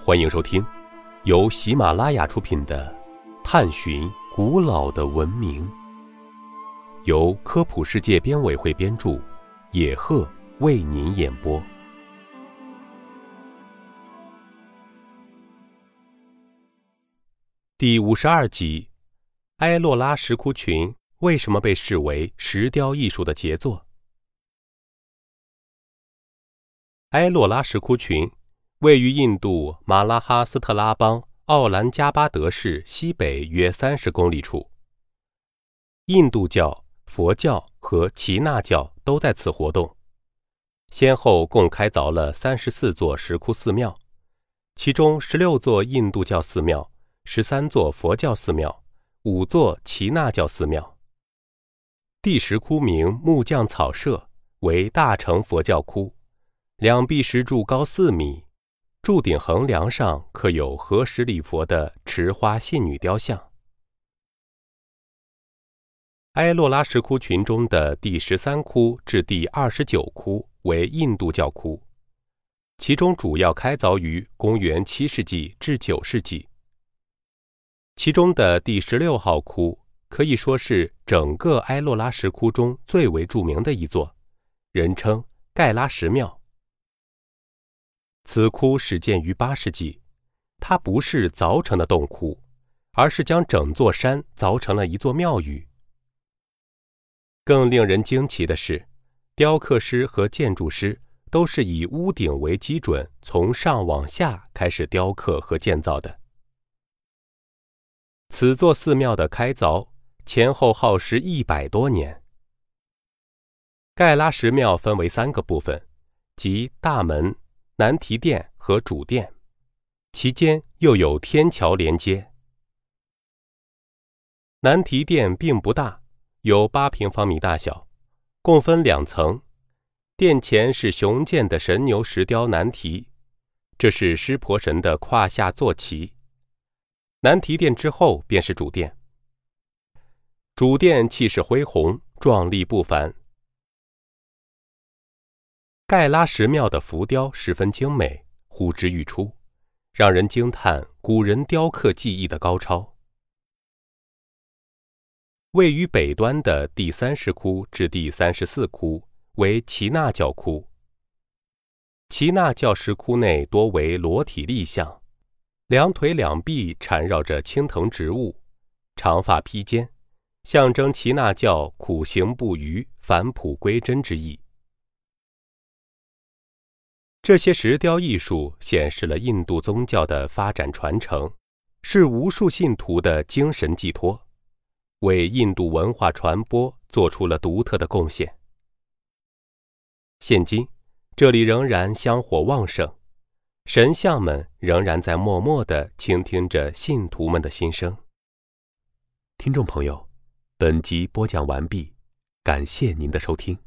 欢迎收听由喜马拉雅出品的《探寻古老的文明》，由科普世界编委会编著，野鹤为您演播。第五十二集：埃洛拉石窟群为什么被视为石雕艺术的杰作？埃洛拉石窟群位于印度马拉哈斯特拉邦奥兰加巴德市西北约三十公里处。印度教、佛教和耆那教都在此活动，先后共开凿了三十四座石窟寺庙，其中十六座印度教寺庙，十三座佛教寺庙，五座耆那教寺庙。第十窟名木匠草舍，为大乘佛教窟。两壁石柱高四米，柱顶横梁上刻有合十礼佛的持花信女雕像。埃洛拉石窟群中的第十三窟至第二十九窟为印度教窟，其中主要开凿于公元七世纪至九世纪。其中的第十六号窟可以说是整个埃洛拉石窟中最为著名的一座，人称盖拉石庙。此窟始建于八世纪，它不是凿成的洞窟，而是将整座山凿成了一座庙宇。更令人惊奇的是，雕刻师和建筑师都是以屋顶为基准，从上往下开始雕刻和建造的。此座寺庙的开凿前后耗时一百多年。盖拉石庙分为三个部分，即大门。南提殿和主殿，其间又有天桥连接。南提殿并不大，有八平方米大小，共分两层。殿前是雄健的神牛石雕南提，这是湿婆神的胯下坐骑。南提殿之后便是主殿，主殿气势恢宏，壮丽不凡。盖拉石庙的浮雕十分精美，呼之欲出，让人惊叹古人雕刻技艺的高超。位于北端的第三十窟至第三十四窟为耆那教窟。耆那教石窟内多为裸体立像，两腿两臂缠绕着青藤植物，长发披肩，象征耆那教苦行不渝、返璞归真之意。这些石雕艺术显示了印度宗教的发展传承，是无数信徒的精神寄托，为印度文化传播做出了独特的贡献。现今，这里仍然香火旺盛，神像们仍然在默默地倾听着信徒们的心声。听众朋友，本集播讲完毕，感谢您的收听。